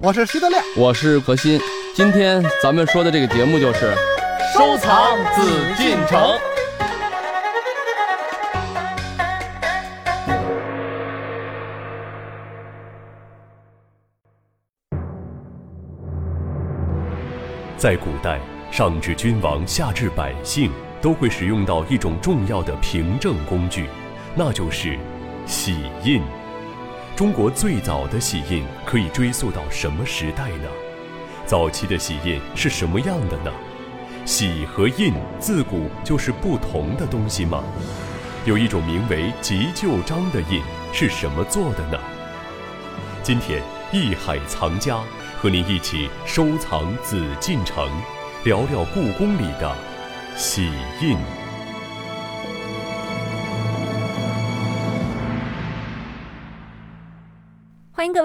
我是徐德亮，我是何鑫。今天咱们说的这个节目就是收藏紫禁城。在古代，上至君王，下至百姓，都会使用到一种重要的凭证工具，那就是玺印。中国最早的玺印可以追溯到什么时代呢？早期的玺印是什么样的呢？玺和印自古就是不同的东西吗？有一种名为急救章的印是什么做的呢？今天艺海藏家和您一起收藏紫禁城，聊聊故宫里的玺印。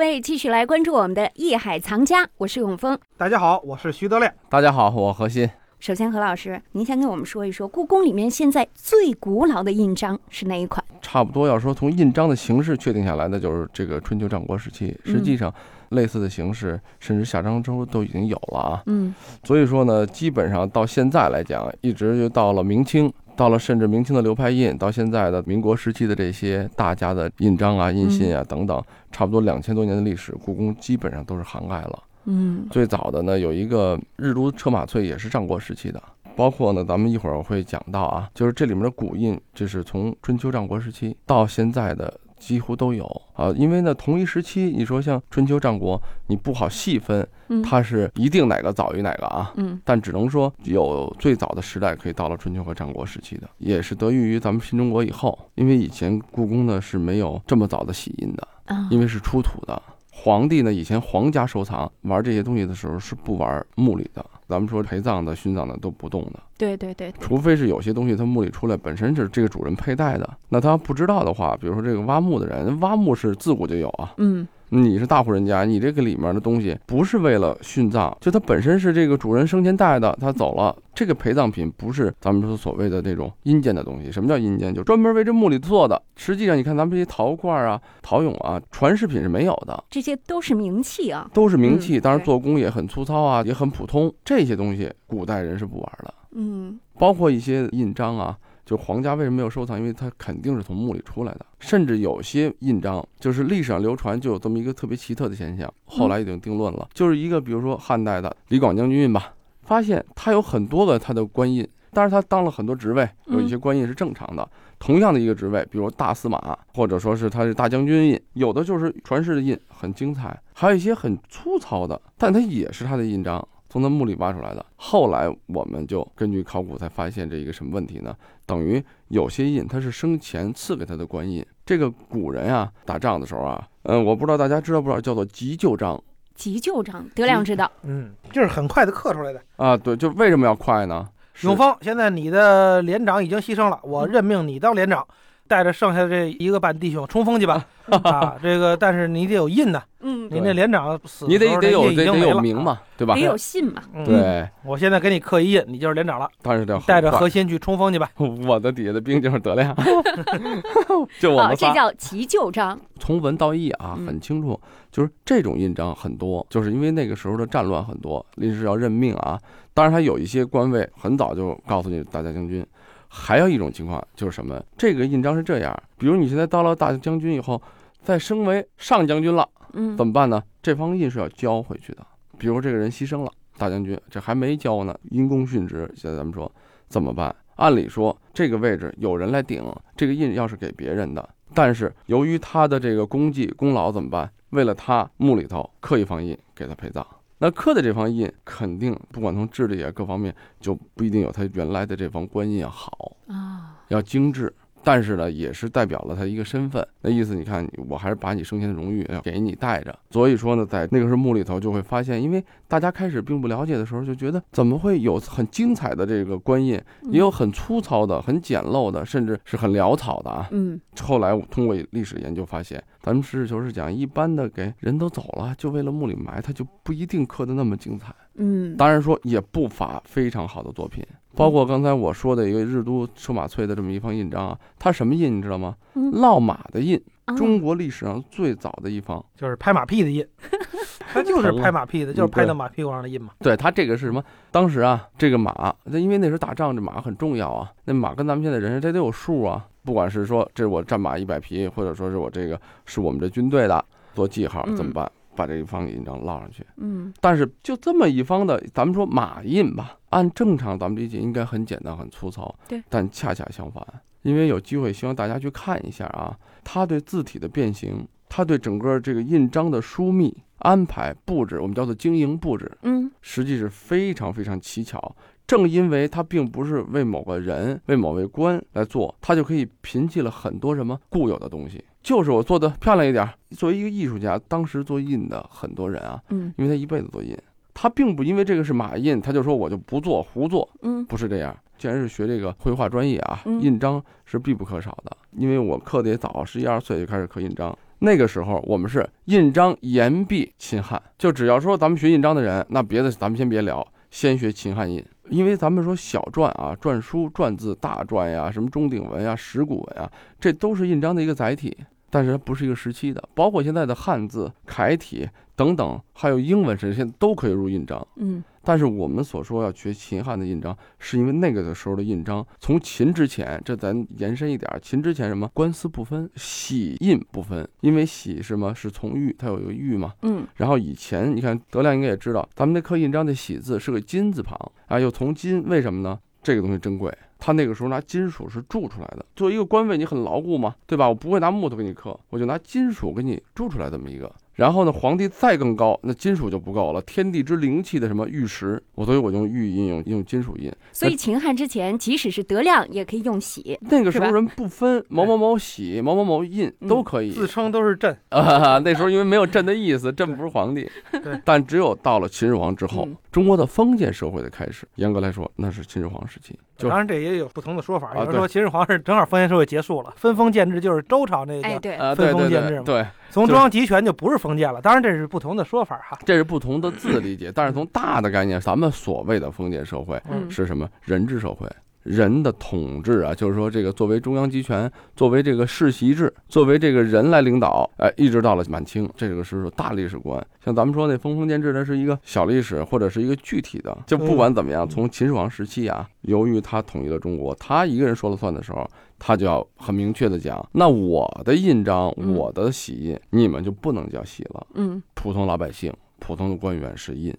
位继续来关注我们的艺海藏家，我是永峰。大家好，我是徐德亮。大家好，我何鑫。首先，何老师，您先跟我们说一说故宫里面现在最古老的印章是哪一款？差不多要说从印章的形式确定下来，那就是这个春秋战国时期。实际上，类似的形式甚至夏商周都已经有了啊。嗯，所以说呢，基本上到现在来讲，一直就到了明清，到了甚至明清的流派印，到现在的民国时期的这些大家的印章啊、印信啊等等，差不多两千多年的历史，故宫基本上都是涵盖了。嗯，最早的呢，有一个日都车马翠，也是战国时期的。包括呢，咱们一会儿会讲到啊，就是这里面的古印，这是从春秋战国时期到现在的几乎都有啊。因为呢，同一时期，你说像春秋战国，你不好细分，它是一定哪个早于哪个啊。嗯，但只能说有最早的时代可以到了春秋和战国时期的，也是得益于咱们新中国以后，因为以前故宫呢是没有这么早的玺印的，因为是出土的。皇帝呢，以前皇家收藏玩这些东西的时候是不玩墓里的。咱们说陪葬的、殉葬的都不动的。对对对，除非是有些东西它墓里出来本身是这个主人佩戴的，那他不知道的话，比如说这个挖墓的人，挖墓是自古就有啊。嗯。你是大户人家，你这个里面的东西不是为了殉葬，就它本身是这个主人生前带的，他走了，这个陪葬品不是咱们说所谓的那种阴间的东西。什么叫阴间？就专门为这墓里做的。实际上，你看咱们这些陶罐啊、陶俑啊，传世品是没有的。这些都是名器啊，都是名器，当然做工也很粗糙啊，也很普通。这些东西古代人是不玩的。嗯，包括一些印章啊。就皇家为什么没有收藏？因为它肯定是从墓里出来的，甚至有些印章就是历史上流传就有这么一个特别奇特的现象，后来已经定论了，就是一个比如说汉代的李广将军印吧，发现他有很多个他的官印，但是他当了很多职位，有一些官印是正常的。同样的一个职位，比如大司马，或者说是他是大将军印，有的就是传世的印，很精彩，还有一些很粗糙的，但它也是他的印章。从他墓里挖出来的。后来我们就根据考古才发现这一个什么问题呢？等于有些印它是生前赐给他的官印。这个古人啊，打仗的时候啊，嗯，我不知道大家知道不知道，叫做急救章。急救章，德亮知道。嗯，就是很快的刻出来的啊。对，就为什么要快呢？永芳，现在你的连长已经牺牲了，我任命你当连长。带着剩下的这一个半弟兄冲锋去吧！啊，这个但是你得有印呢。嗯，你那连长死，你得得有得有名嘛，对吧？得有信嘛。对，我现在给你刻一印，你就是连长了。但是得带着核心去冲锋去吧。我的底下的兵就是德亮，就我们这叫急救章。从文到义啊，很清楚，就是这种印章很多，就是因为那个时候的战乱很多，临时要任命啊。当然，他有一些官位很早就告诉你大将军。还有一种情况就是什么？这个印章是这样，比如你现在当了大将军以后，再升为上将军了，嗯，怎么办呢？这方印是要交回去的。比如这个人牺牲了，大将军这还没交呢，因公殉职。现在咱们说怎么办？按理说这个位置有人来顶，这个印要是给别人的，但是由于他的这个功绩功劳怎么办？为了他墓里头刻一方印给他陪葬。那刻的这方印肯定不管从质地啊各方面就不一定有他原来的这方官印要好啊，要精致。但是呢，也是代表了他一个身份。那意思，你看，我还是把你生前的荣誉要给你带着。所以说呢，在那个时候墓里头就会发现，因为大家开始并不了解的时候，就觉得怎么会有很精彩的这个官印，也有很粗糙的、很简陋的，甚至是很潦草的啊。嗯。后来我通过历史研究发现，咱们实事求是讲，一般的给人都走了，就为了墓里埋，他就不一定刻的那么精彩。嗯。当然说也不乏非常好的作品。包括刚才我说的一个日都车马翠的这么一方印章啊，它什么印你知道吗？嗯，烙马的印。哦中国历史上最早的一方。就是拍马屁的印，它就是拍马屁的，就是拍对到马屁股上的印嘛。对它这个是什么？当时啊，这个马，那因为那时候打仗，这马很重要啊。那马跟咱们现在人，这得有数啊。不管是说这是我战马一百匹，或者说是我这个是我们这军队的做记号，嗯怎么办？把这一方印章烙上去。嗯但是就这么一方的，咱们说马印吧，按正常咱们理解应该很简单、很粗糙。对。但恰恰相反，因为有机会，希望大家去看一下啊，它对字体的变形，它对整个这个印章的疏密安排布置，我们叫做经营布置，嗯实际是非常非常蹊跷。正因为它并不是为某个人、为某位官来做，它就可以摒弃了很多什么固有的东西。就是我做的漂亮一点儿。作为一个艺术家，当时做印的很多人啊，嗯因为他一辈子做印，他并不因为这个是马印，他就说我就不做胡做，嗯不是这样。既然是学这个绘画专业啊，嗯印章是必不可少的。因为我刻的也早，十一二岁就开始刻印章。那个时候我们是印章严避秦汉，就只要说咱们学印章的人，那别的咱们先别聊，先学秦汉印。因为咱们说小篆啊、篆书、篆字、大篆呀、什么中鼎文呀、石鼓文啊，这都是印章的一个载体，但是它不是一个时期的。包括现在的汉字、楷体等等，还有英文，这些都可以入印章。嗯但是我们所说要学秦汉的印章，是因为那个的时候的印章，从秦之前，这咱延伸一点儿，秦之前什么官司不分，玺印不分，因为玺是什么是从玉，它有一个玉嘛。嗯然后以前你看德亮应该也知道，咱们那刻印章的玺字是个金字旁啊，又从金，为什么呢？这个东西珍贵，他那个时候拿金属是铸出来的。作为一个官位，你很牢固嘛，对吧？我不会拿木头给你刻，我就拿金属给你铸出来这么一个。然后呢，皇帝再更高，那金属就不够了，天地之灵气的什么玉石，我所以我用玉印，用用金属印。所以秦汉之前，即使是德亮，也可以用玺。那个时候人不分某某某玺、某某某印嗯都可以。自称都是朕，啊，那时候因为没有朕的意思，朕不是皇帝。但只有到了秦始皇之后嗯，中国的封建社会的开始，严格来说，那是秦始皇时期。就当然这也有不同的说法。有人说秦始皇是正好封建社会结束了，分封建制就是周朝那哎，个，分对对封建制嘛对对，从中央集权就不是封建了。当然这是不同的说法哈。这是不同的字理解，但是从大的概念，咱们所谓的封建社会嗯是什么？人治社会。人的统治啊，就是说这个作为中央集权，作为这个世袭制，作为这个人来领导，哎，一直到了满清，这个是大历史观。像咱们说那封封建制，它是一个小历史或者是一个具体的。就不管怎么样，从秦始皇时期啊，由于他统一了中国，他一个人说了算的时候，他就要很明确的讲，那我的印章，嗯我的玺印，你们就不能叫玺了。嗯普通老百姓、普通的官员是印。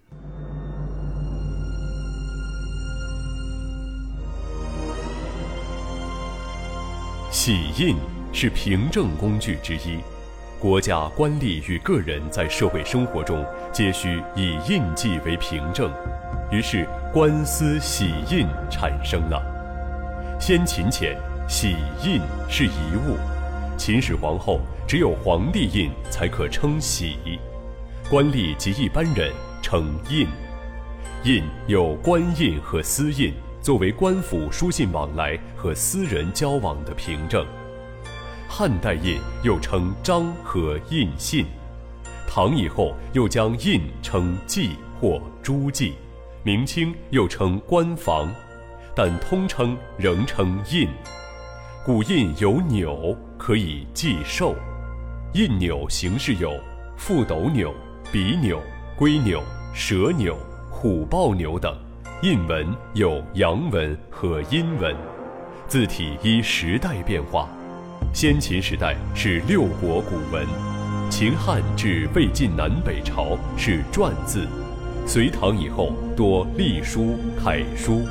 玺印是凭证工具之一，国家官吏与个人在社会生活中皆需以印记为凭证，于是官司玺印产生了。先秦前，玺印是遗物，秦始皇后只有皇帝印才可称玺，官吏及一般人称印。印有官印和私印，作为官府书信往来和私人交往的凭证。汉代印又称章和印信，唐以后又将印称记或朱记，明清又称官房，但通称仍称印。古印有钮，可以记寿。印钮形式有覆斗钮、笔钮、龟钮、蛇钮、虎豹钮等。印文有阳文和阴文，字体依时代变化。先秦时代是六国古文，秦汉至魏晋南北朝是篆字，隋唐以后多隶书、楷书。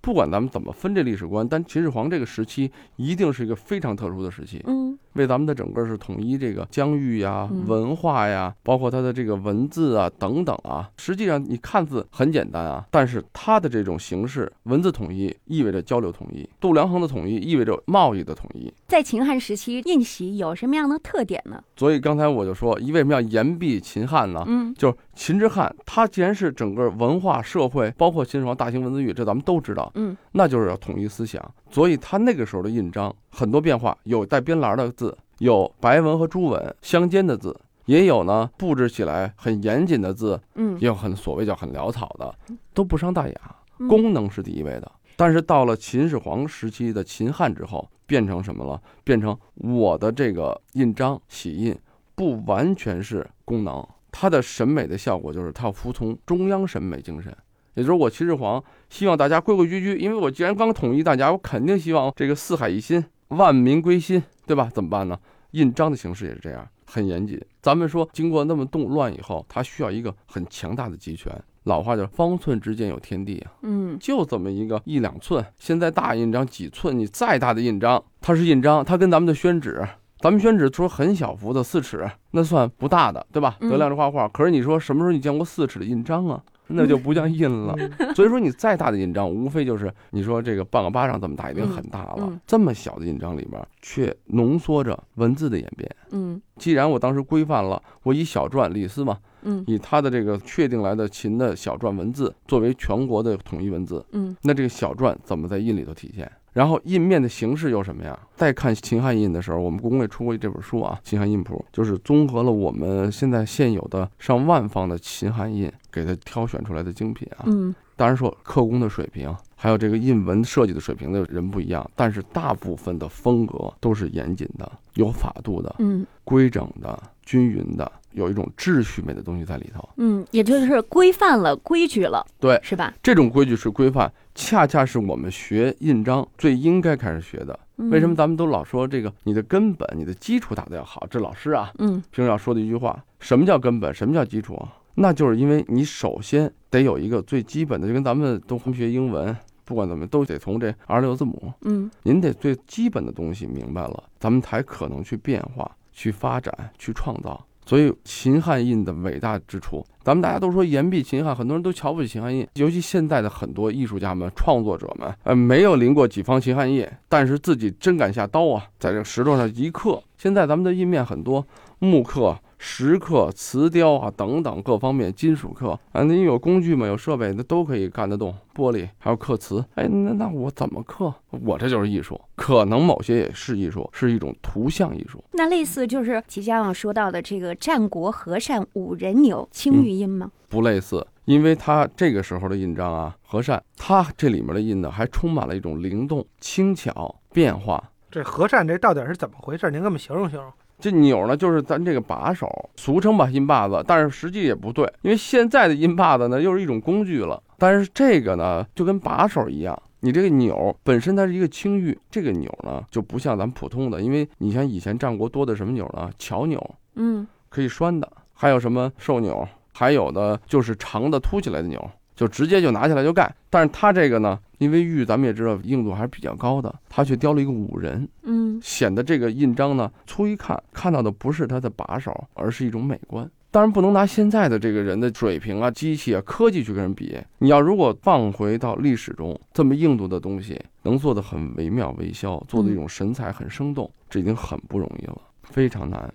不管咱们怎么分这历史观，但秦始皇这个时期一定是一个非常特殊的时期，嗯为咱们的整个是统一这个疆域呀、嗯文化呀，包括它的这个文字啊等等啊。实际上你看字很简单啊，但是它的这种形式，文字统一意味着交流统一，度量衡的统一意味着贸易的统一。在秦汉时期，印玺有什么样的特点呢？所以刚才我就说，一为什么要言必秦汉呢？嗯就是秦之汉，它既然是整个文化社会，包括秦始皇大型文字狱，这咱们都知道，嗯那就是要统一思想。所以他那个时候的印章很多变化，有带边栏的字，有白文和朱文相间的字，也有呢布置起来很严谨的字，嗯也有很所谓叫很潦草的，都不伤大雅，嗯功能是第一位的。但是到了秦始皇时期的秦汉之后，变成什么了？变成我的这个印章玺印不完全是功能，它的审美的效果就是它要服从中央审美精神。也就是我秦始皇希望大家规规矩矩，因为我既然刚统一大家，我肯定希望这个四海一心，万民归心，对吧？怎么办呢？印章的形式也是这样，很严谨。咱们说，经过那么动乱以后，它需要一个很强大的集权。老话叫“方寸之间有天地”啊，嗯就这么一个一两寸。现在大印章几寸？你再大的印章，它是印章，它跟咱们的宣纸，咱们宣纸说很小幅的四尺，那算不大的，对吧？嗯德亮这画画，可是你说什么时候你见过四尺的印章啊？那就不叫印了。所以说，你再大的印章，无非就是你说这个半个巴掌这么大，已经很大了。这么小的印章里边，却浓缩着文字的演变。嗯既然我当时规范了，我以小篆李斯嘛，嗯以他的这个确定来的秦的小篆文字作为全国的统一文字，嗯那这个小篆怎么在印里头体现？然后印面的形式又什么呀？再看秦汉印的时候，我们故宫也出过这本书啊，《秦汉印谱》，就是综合了我们现在现有的上万方的秦汉印，给他挑选出来的精品啊。嗯当然说刻工的水平，还有这个印文设计的水平的人不一样，但是大部分的风格都是严谨的、有法度的、嗯规整的、均匀的，有一种秩序美的东西在里头。嗯，也就是规范了规矩了，对是吧？这种规矩是规范，恰恰是我们学印章最应该开始学的。嗯为什么？咱们都老说这个你的根本、你的基础打得要好？这老师啊，嗯平时要说的一句话：什么叫根本？什么叫基础啊？那就是因为你首先得有一个最基本的，就跟咱们都学英文，不管怎么都得从这二十六字母，嗯您得最基本的东西明白了，咱们才可能去变化、去发展、去创造。所以秦汉印的伟大之处，咱们大家都说言必秦汉，很多人都瞧不起秦汉印，尤其现在的很多艺术家们、创作者们，呃，没有临过几方秦汉印，但是自己真敢下刀啊，在这个石头上一刻。现在咱们的印面很多木刻、石刻、瓷雕啊等等各方面金属刻啊，您有工具嘛，有设备，那都可以干得动。玻璃还有刻瓷，哎，那那我怎么刻？我这就是艺术，可能某些也是艺术，是一种图像艺术。那类似就是即将要说到的这个战国和善五人牛青玉印吗？不类似，因为它这个时候的印章啊，和善，它这里面的印呢，还充满了一种灵动、轻巧、变化。这和善这到底是怎么回事？您给我们形容形容。这钮呢，就是咱这个把手，俗称吧音把子，但是实际也不对，因为现在的音把子呢，又是一种工具了。但是这个呢，就跟把手一样，你这个钮本身它是一个青玉，这个钮呢就不像咱普通的，因为你像以前战国多的什么钮呢？巧钮，嗯可以拴的，还有什么兽钮，还有的就是长的凸起来的钮，就直接就拿起来就干。但是他这个呢，因为玉咱们也知道硬度还是比较高的，他却雕了一个五人，嗯显得这个印章呢，粗一看看到的不是它的把手，而是一种美观。当然不能拿现在的这个人的水平啊、机器啊、科技去跟人比。你要如果放回到历史中，这么硬度的东西能做得很惟妙惟肖，做的一种神采很生动，这已经很不容易了，非常难。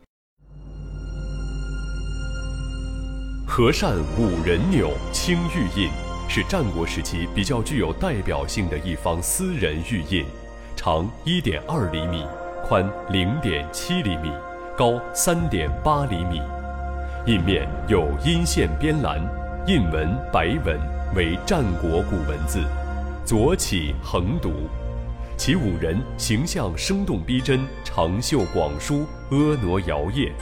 和善五人钮青玉印是战国时期比较具有代表性的一方私人玉印，长一点二厘米，宽零点七厘米，高三点八厘米。印面有阴线边栏，印文白文为战国古文字，左起横读。其五人形象生动逼真，长袖广舒，婀娜摇曳。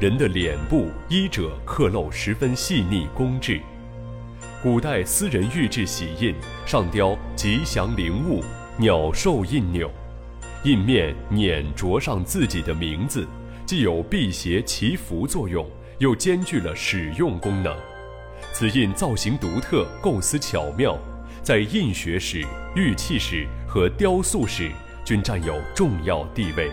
人的脸部、衣褶刻镂十分细腻工致。古代私人玉制玺印上雕吉祥灵物、鸟兽印钮，印面碾着上自己的名字，既有辟邪祈福作用，又兼具了使用功能。此印造型独特，构思巧妙，在印学史、玉器史和雕塑史均占有重要地位。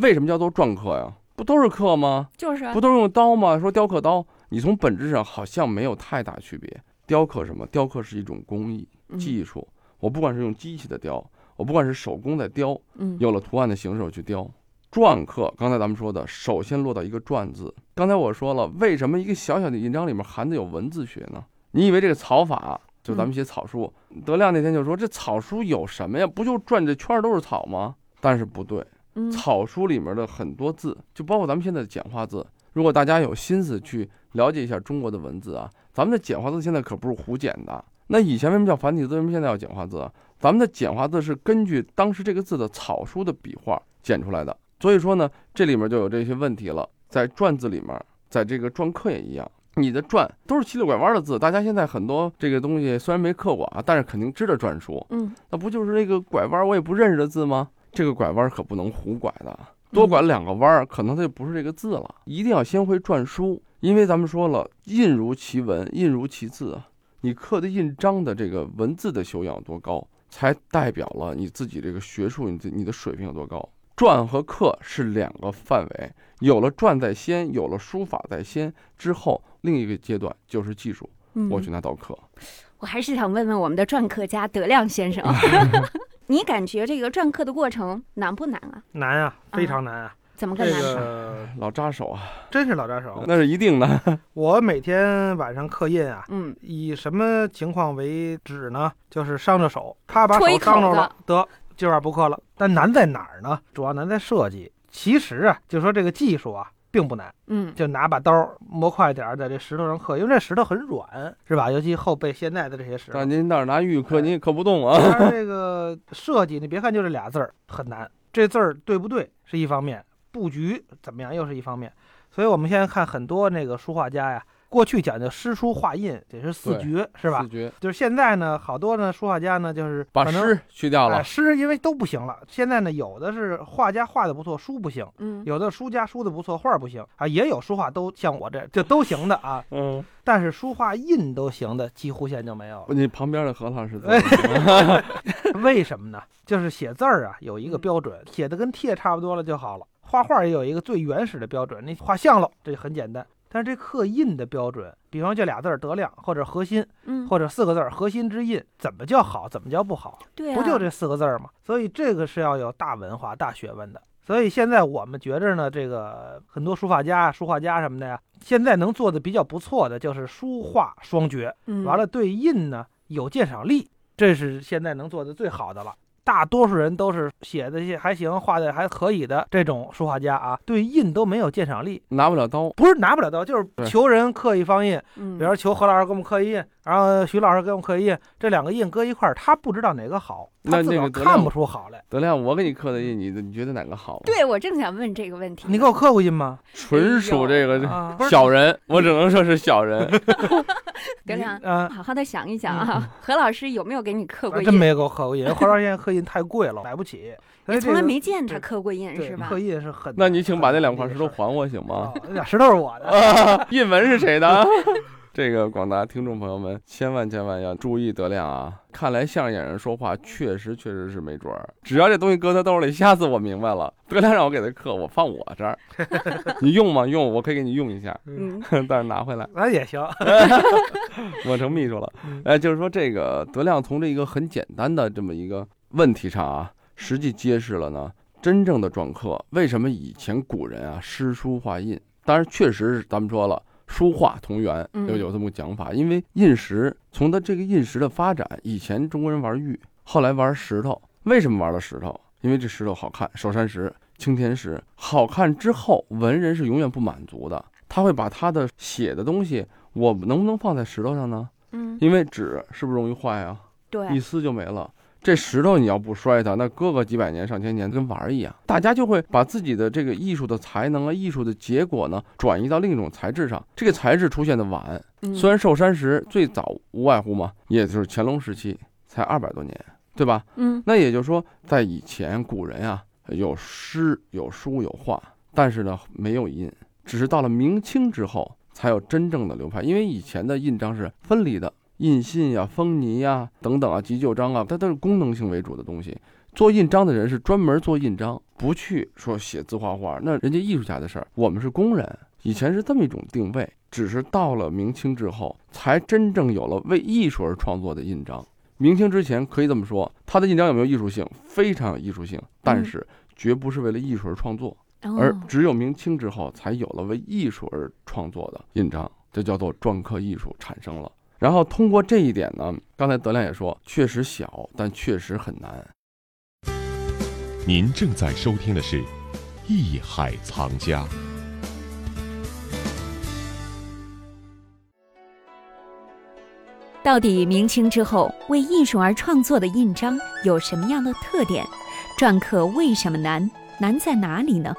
为什么叫做篆刻呀？不都是刻吗？就是啊不都是用刀吗？说雕刻刀，你从本质上好像没有太大区别。雕刻什么？雕刻是一种工艺嗯技术。我不管是用机器的雕，我不管是手工在雕，嗯有了图案的形式我去雕。篆刻，刚才咱们说的，首先落到一个“篆”字。刚才我说了，为什么一个小小的印章里面含的有文字学呢？你以为这个草法，就咱们写草书，德亮那天就说这草书有什么呀？不就转这圈儿都是草吗？但是不对，嗯草书里面的很多字，就包括咱们现在的简化字，如果大家有心思去了解一下中国的文字啊，咱们的简化字现在可不是胡简的。那以前为什么叫繁体字？为什么现在要简化字啊？咱们的简化字是根据当时这个字的草书的笔画简出来的。所以说呢，这里面就有这些问题了。在篆字里面，在这个篆刻也一样，你的篆都是七六拐弯的字。大家现在很多这个东西虽然没刻过啊，但是肯定知道篆书。嗯，那不就是那个拐弯我也不认识的字吗？这个拐弯可不能胡拐的，多拐两个弯儿，可能它就不是这个字了。一定要先会篆书，因为咱们说了，印如其文，印如其字啊。你刻的印章的这个文字的修养多高，才代表了你自己这个学术，你你的水平有多高。篆和刻是两个范围，有了篆在先，有了书法在先之后，另一个阶段就是技术。嗯我去拿刀刻，我还是想问问我们的篆刻家德亮先生，你感觉这个篆刻的过程难不难啊？难啊，非常难啊，这怎么个难法？个老扎手啊，真是老扎手。那是一定的。我每天晚上刻印啊，嗯，以什么情况为止呢？就是伤着手，啪把戳一手伤着子了，得今晚不刻了。但难在哪儿呢？主要难在设计。其实啊，就说这个技术啊，并不难，嗯，就拿把刀磨快点儿，在这石头上刻，因为这石头很软，是吧？尤其后背现在的这些石头那。您那儿拿玉刻，您也刻不动啊。当然，这个设计，你别看就这俩字儿很难，这字儿对不对是一方面，布局怎么样又是一方面。所以我们现在看很多那个书画家呀，过去讲究诗书画印，得是四绝，是吧四？绝就是现在呢，好多呢书画家呢，就是把诗去掉了哎，诗因为都不行了。现在呢，有的是画家画的不错，书不行；嗯，有的书家书的不错，画不行啊。也有书画都像我这，这都行的啊。嗯，但是书画印都行的，几乎现在就没有了。你旁边的何老师怎哎么样？为什么呢？就是写字儿啊，有一个嗯标准，写的跟帖差不多了就好了。画画也有一个最原始的标准，你画像了，这很简单。但是这刻印的标准，比方这俩字儿德亮，或者核心，嗯，或者四个字儿核心之印，怎么叫好，怎么叫不好？对啊，不就这四个字儿吗？所以这个是要有大文化、大学问的。所以现在我们觉着呢，这个很多书法家、书画家什么的呀，现在能做的比较不错的就是书画双绝。嗯完了，对印呢有鉴赏力，这是现在能做的最好的了。大多数人都是写的些还行、画的还可以的这种书画家啊，对印都没有鉴赏力，拿不了刀，不是拿不了刀，就是求人刻一方印，嗯，比如求何老师给我们刻一印，然后徐老师给我们刻印，这两个印搁一块儿，他不知道哪个好，他那自个儿那个德亮看不出好来。德亮，我给你刻的印，你你觉得哪个好？，对我正想问这个问题。你给我刻过印吗？纯属这个啊，小人，我只能说是小人。德亮 嗯，好好的想一想啊，何老师有没有给你刻过印？真没给我刻过印，何老师现在刻印太贵了，买不起。你从来没见他刻过印是吧刻？印是很，那你请把那两块石头还我行吗？哦那俩石头是我的。印文是谁的？这个广大听众朋友们，千万千万要注意德亮啊！看来相声演员说话确实确实是没准儿，只要这东西搁他兜里，下次我明白了，德亮让我给他刻，我放我这儿，你用吗？用，我可以给你用一下，嗯，但是拿回来，那也行。我成秘书了嗯。哎，就是说这个德亮从这一个很简单的这么一个问题上啊，实际揭示了呢，真正的篆刻为什么以前古人啊诗书画印，当然确实是咱们说了。书画同源，嗯有有这么个讲法，因为印石从它这个印石的发展，以前中国人玩玉，后来玩石头，为什么玩了石头？因为这石头好看，首山石、青田石好看之后，文人是永远不满足的，他会把他的写的东西，我能不能放在石头上呢？嗯，因为纸是不是容易坏啊？对一，撕就没了。这石头你要不摔它，那搁个几百年、上千年跟玩儿一样。大家就会把自己的这个艺术的才能啊、艺术的结果呢，转移到另一种材质上。这个材质出现的晚，嗯虽然寿山石最早无外乎嘛，也就是乾隆时期，才二百多年，对吧？嗯那也就是说，在以前古人啊，有诗、有书、有画，但是呢没有印，只是到了明清之后才有真正的流派。因为以前的印章是分离的，印信呀、封泥呀等等啊、急救章啊，它都是功能性为主的东西。做印章的人是专门做印章，不去说写字画画，那人家艺术家的事儿。我们是工人，以前是这么一种定位，只是到了明清之后，才真正有了为艺术而创作的印章。明清之前可以这么说，他的印章有没有艺术性？非常有艺术性，但是绝不是为了艺术而创作，而哦，只有明清之后才有了为艺术而创作的印章，这叫做篆刻艺术产生了。然后通过这一点呢刚才德亮也说确实小但确实很难。您正在收听的是艺海藏家。到底明清之后为艺术而创作的印章有什么样的特点篆刻为什么难难在哪里呢？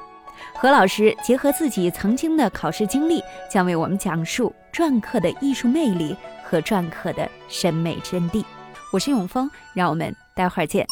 何老师结合自己曾经的考试经历将为我们讲述篆刻的艺术魅力和篆刻的审美真谛我是永峰让我们待会儿见。